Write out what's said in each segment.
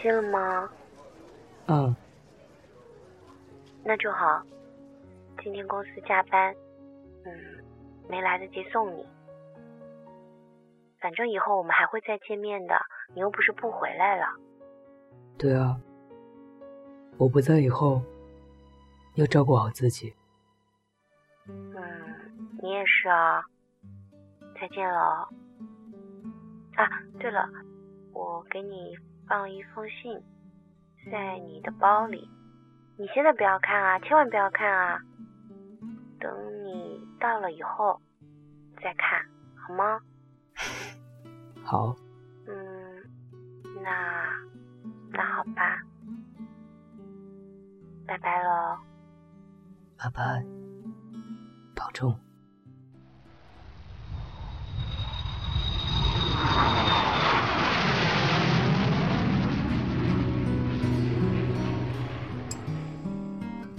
期了吗？嗯。那就好。今天公司加班，嗯，没来得及送你。反正以后我们还会再见面的，你又不是不回来了。对啊，我不在以后，要照顾好自己。嗯，你也是啊。再见了。啊，对了，我给你放一封信，在你的包里。你现在不要看啊，千万不要看啊。等你到了以后再看，好吗？好。嗯，那那好吧，拜拜喽。拜拜，保重。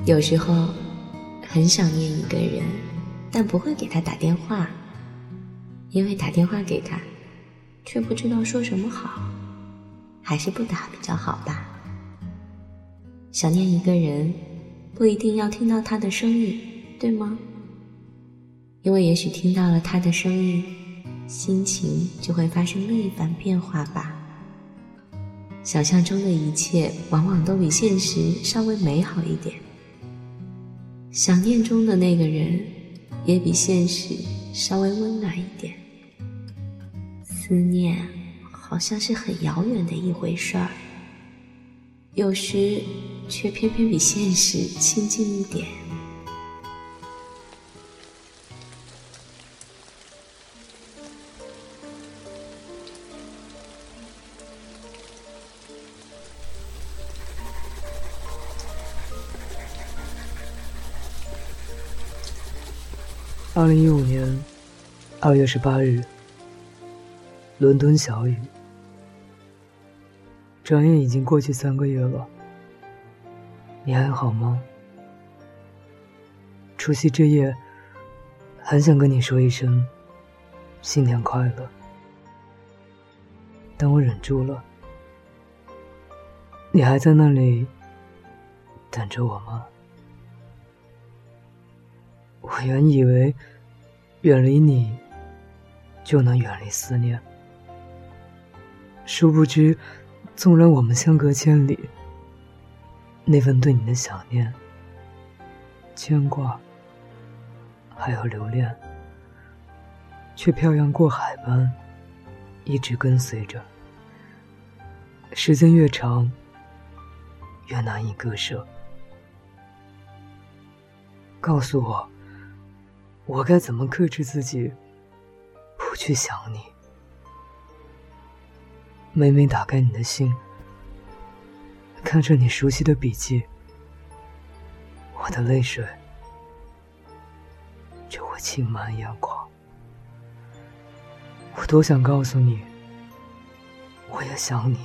有时候很想念一个人，但不会给他打电话，因为打电话给他，却不知道说什么好，还是不打比较好吧。想念一个人，不一定要听到他的声音，对吗？因为也许听到了他的声音，心情就会发生另一番变化吧。想象中的一切，往往都比现实稍微美好一点。想念中的那个人，也比现实稍微温暖一点。思念好像是很遥远的一回事儿，有时却偏偏比现实亲近一点。二零一五年二月十八日，伦敦小雨。转眼已经过去三个月了，你还好吗？除夕这夜，很想跟你说一声新年快乐，但我忍住了。你还在那里等着我吗？我原以为。远离你，就能远离思念。殊不知，纵然我们相隔千里，那份对你的想念、牵挂，还有留恋，却漂洋过海般一直跟随着。时间越长，越难以割舍。告诉我。我该怎么克制自己，不去想你？每每打开你的信，看着你熟悉的笔记，我的泪水就会浸满眼眶。我多想告诉你，我也想你，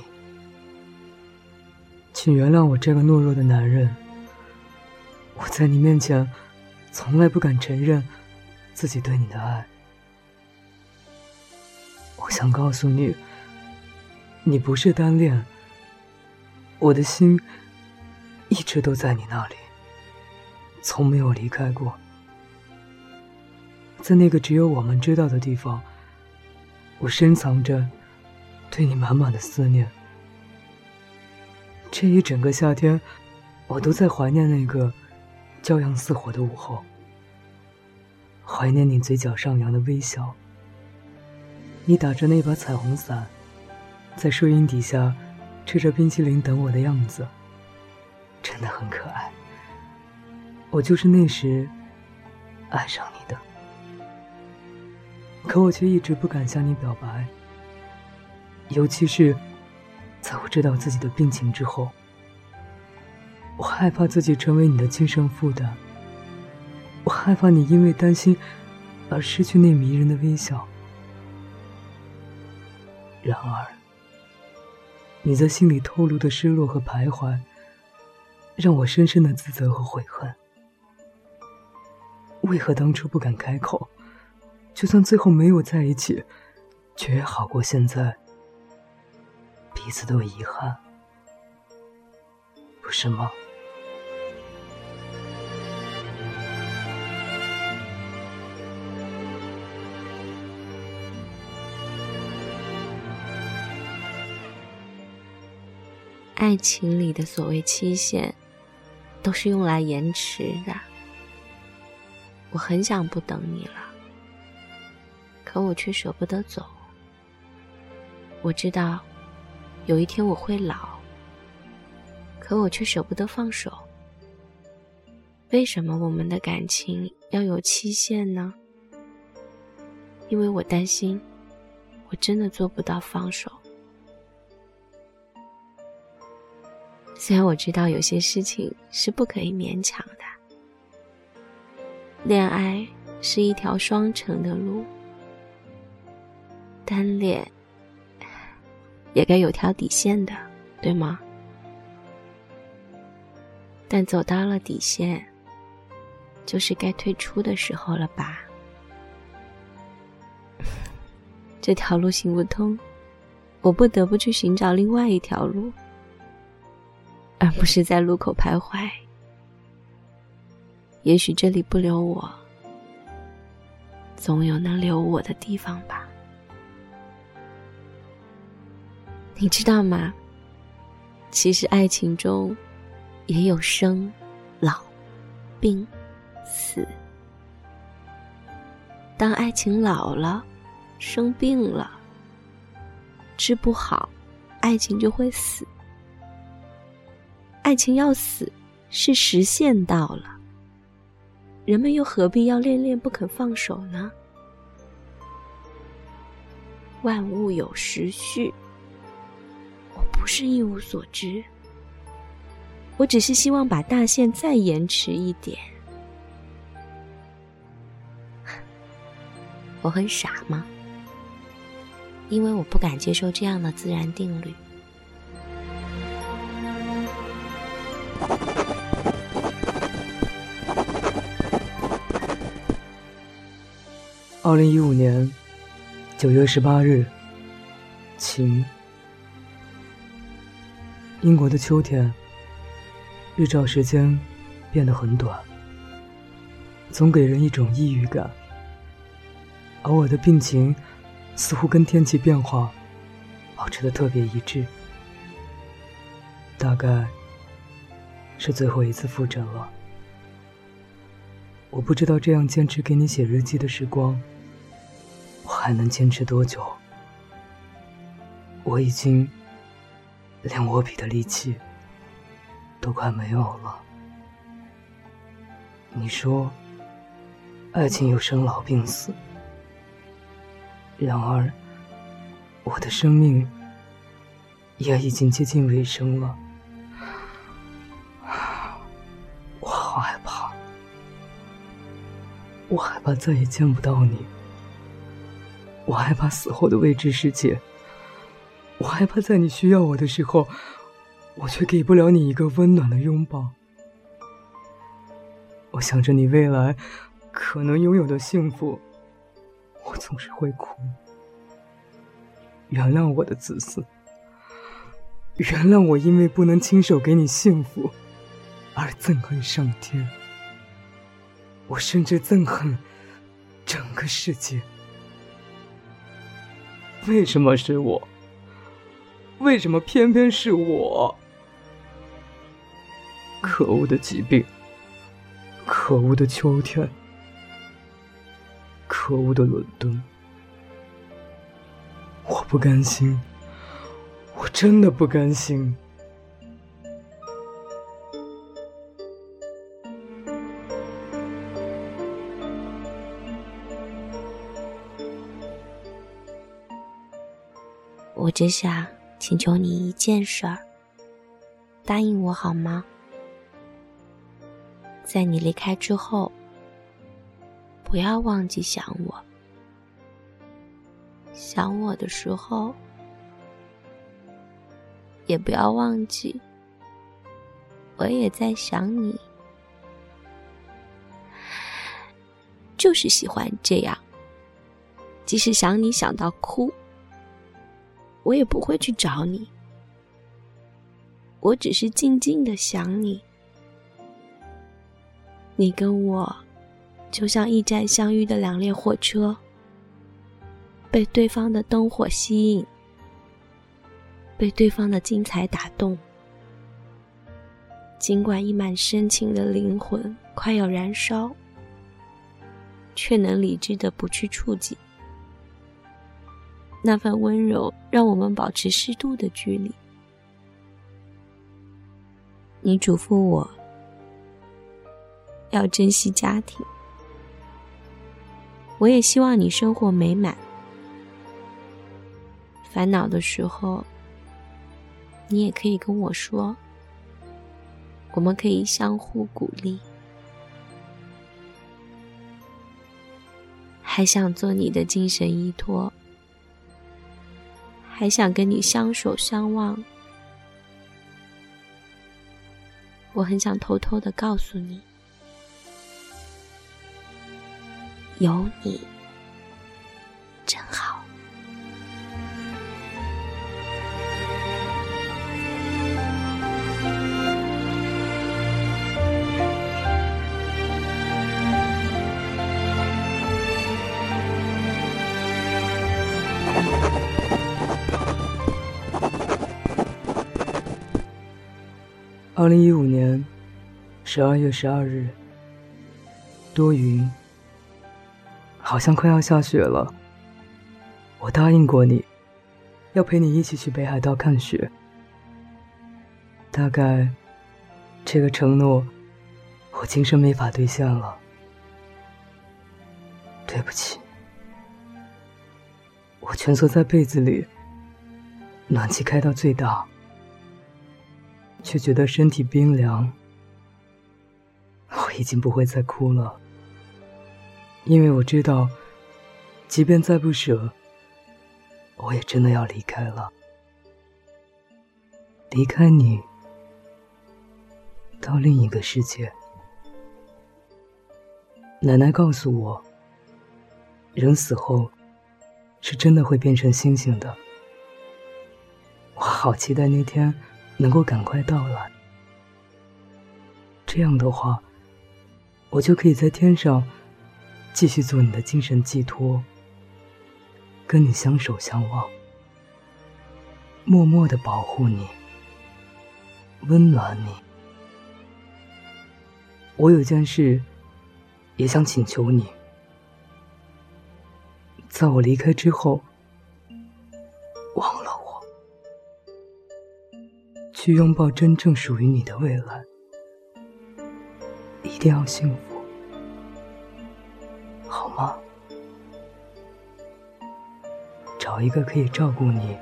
请原谅我这个懦弱的男人。我在你面前，从来不敢承认。自己对你的爱，我想告诉你，你不是单恋。我的心一直都在你那里，从没有离开过。在那个只有我们知道的地方，我深藏着对你满满的思念。这一整个夏天，我都在怀念那个骄阳似火的午后。怀念你嘴角上扬的微笑，你打着那把彩虹伞，在树荫底下吃着冰淇淋等我的样子，真的很可爱。我就是那时爱上你的，可我却一直不敢向你表白，尤其是在我知道自己的病情之后，我害怕自己成为你的精神负担。我害怕你因为担心而失去那迷人的微笑。然而，你在心里透露的失落和徘徊，让我深深的自责和悔恨。为何当初不敢开口？就算最后没有在一起，却也好过现在彼此都遗憾。不是吗？爱情里的所谓期限，都是用来延迟的。我很想不等你了，可我却舍不得走。我知道，有一天我会老，可我却舍不得放手。为什么我们的感情要有期限呢？因为我担心，我真的做不到放手。虽然我知道有些事情是不可以勉强的，恋爱是一条双程的路，单恋也该有条底线的，对吗？但走到了底线，就是该退出的时候了吧？这条路行不通，我不得不去寻找另外一条路。而不是在路口徘徊。也许这里不留我，总有能留我的地方吧。你知道吗？其实爱情中也有生、老、病、死。当爱情老了，生病了，治不好，爱情就会死。爱情要死，是时限到了。人们又何必要恋恋不肯放手呢？万物有时序，我不是一无所知，我只是希望把大限再延迟一点。我很傻吗？因为我不敢接受这样的自然定律。二零一五年九月十八日，晴。英国的秋天，日照时间变得很短，总给人一种抑郁感。而我的病情似乎跟天气变化保持的特别一致，大概是最后一次复诊了。我不知道这样坚持给你写日记的时光。我还能坚持多久？我已经连握笔的力气都快没有了。你说，爱情有生老病死，然而我的生命也已经接近尾声了。我好害怕，我害怕再也见不到你。我害怕死后的未知世界，我害怕在你需要我的时候，我却给不了你一个温暖的拥抱。我想着你未来可能拥有的幸福，我总是会哭。原谅我的自私，原谅我因为不能亲手给你幸福而憎恨上天，我甚至憎恨整个世界。为什么是我？为什么偏偏是我？可恶的疾病，可恶的秋天，可恶的伦敦！我不甘心，我真的不甘心。只想请求你一件事儿，答应我好吗？在你离开之后，不要忘记想我。想我的时候，也不要忘记，我也在想你。就是喜欢这样，即使想你想到哭。我也不会去找你，我只是静静的想你。你跟我，就像驿站相遇的两列火车，被对方的灯火吸引，被对方的精彩打动。尽管溢满深情的灵魂快要燃烧，却能理智的不去触及。那份温柔让我们保持适度的距离。你嘱咐我要珍惜家庭，我也希望你生活美满。烦恼的时候，你也可以跟我说。我们可以相互鼓励，还想做你的精神依托，还想跟你相守相望。我很想偷偷的告诉你，有你真好。二零一五年十二月十二日，多云，好像快要下雪了。我答应过你，要陪你一起去北海道看雪。大概这个承诺，我今生没法兑现了。对不起，我蜷缩在被子里，暖气开到最大。却觉得身体冰凉。我已经不会再哭了，因为我知道，即便再不舍，我也真的要离开了，离开你，到另一个世界。奶奶告诉我，人死后，是真的会变成星星的。我好期待那天。能够赶快到来，这样的话，我就可以在天上继续做你的精神寄托，跟你相守相望，默默的保护你，温暖你。我有件事也想请求你，在我离开之后。去拥抱真正属于你的未来，一定要幸福，好吗？找一个可以照顾你、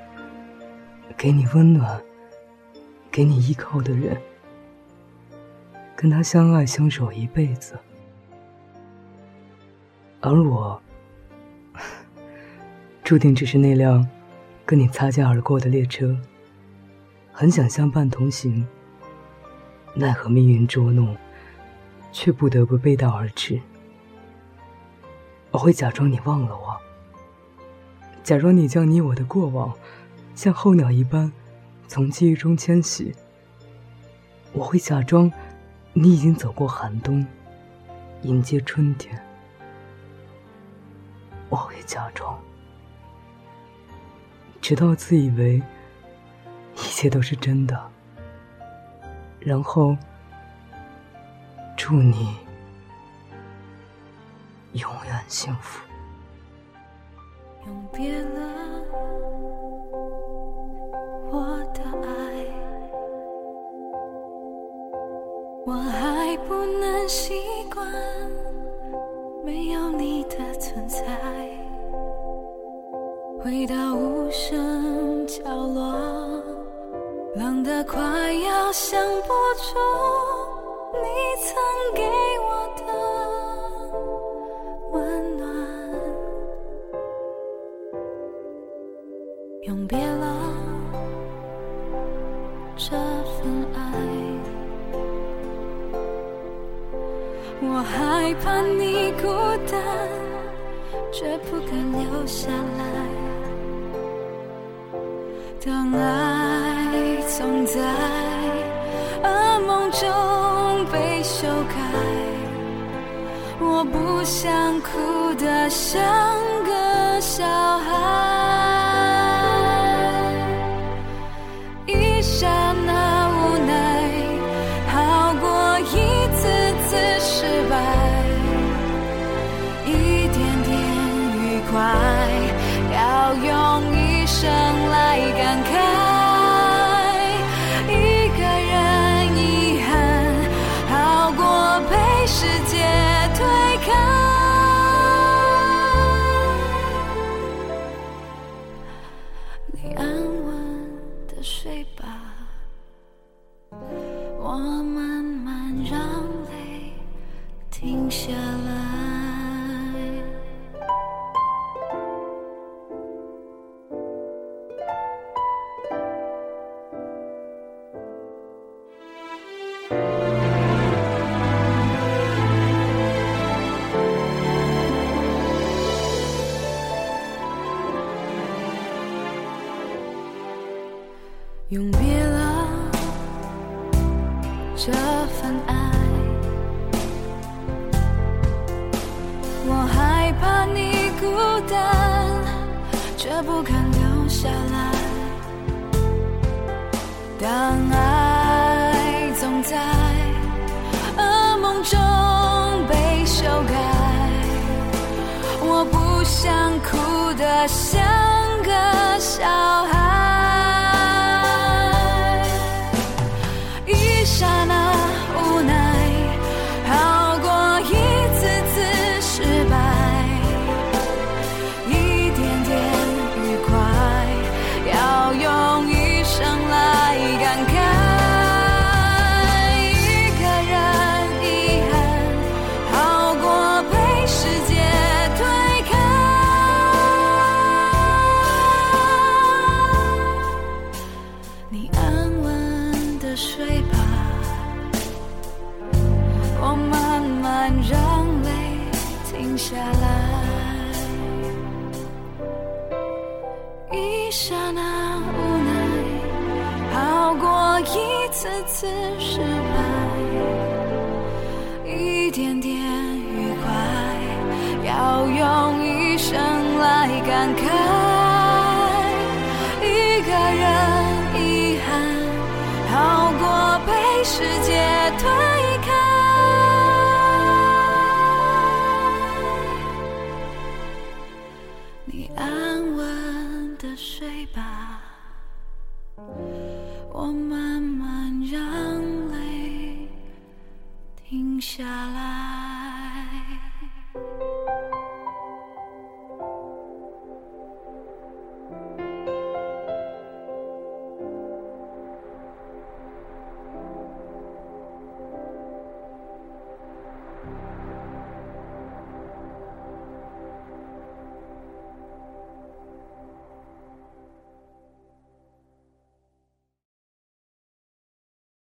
给你温暖、给你依靠的人，跟他相爱相守一辈子，而我，注定只是那辆跟你擦肩而过的列车。很想相伴同行，奈何命运捉弄，却不得不背道而驰。我会假装你忘了我，假装你将你我的过往，像候鸟一般从记忆中迁徙。我会假装你已经走过寒冬，迎接春天。我会假装，直到自以为。一切都是真的，然后祝你永远幸福。永别了，我的爱，我还不能习惯没有你的存在，回到无声角落。冷得快要想不出你曾给我的温暖，永别了这份爱，我害怕你孤单，却不敢留下来。当爱。总在。噩梦中被修改。我不想哭得像个小孩，永别了这份爱，我害怕你孤单，却不肯留下来。当爱总在噩梦中被修改，我不想哭得像个小孩。一刹那无奈，好过一次次失的睡吧，我慢慢让泪停下来。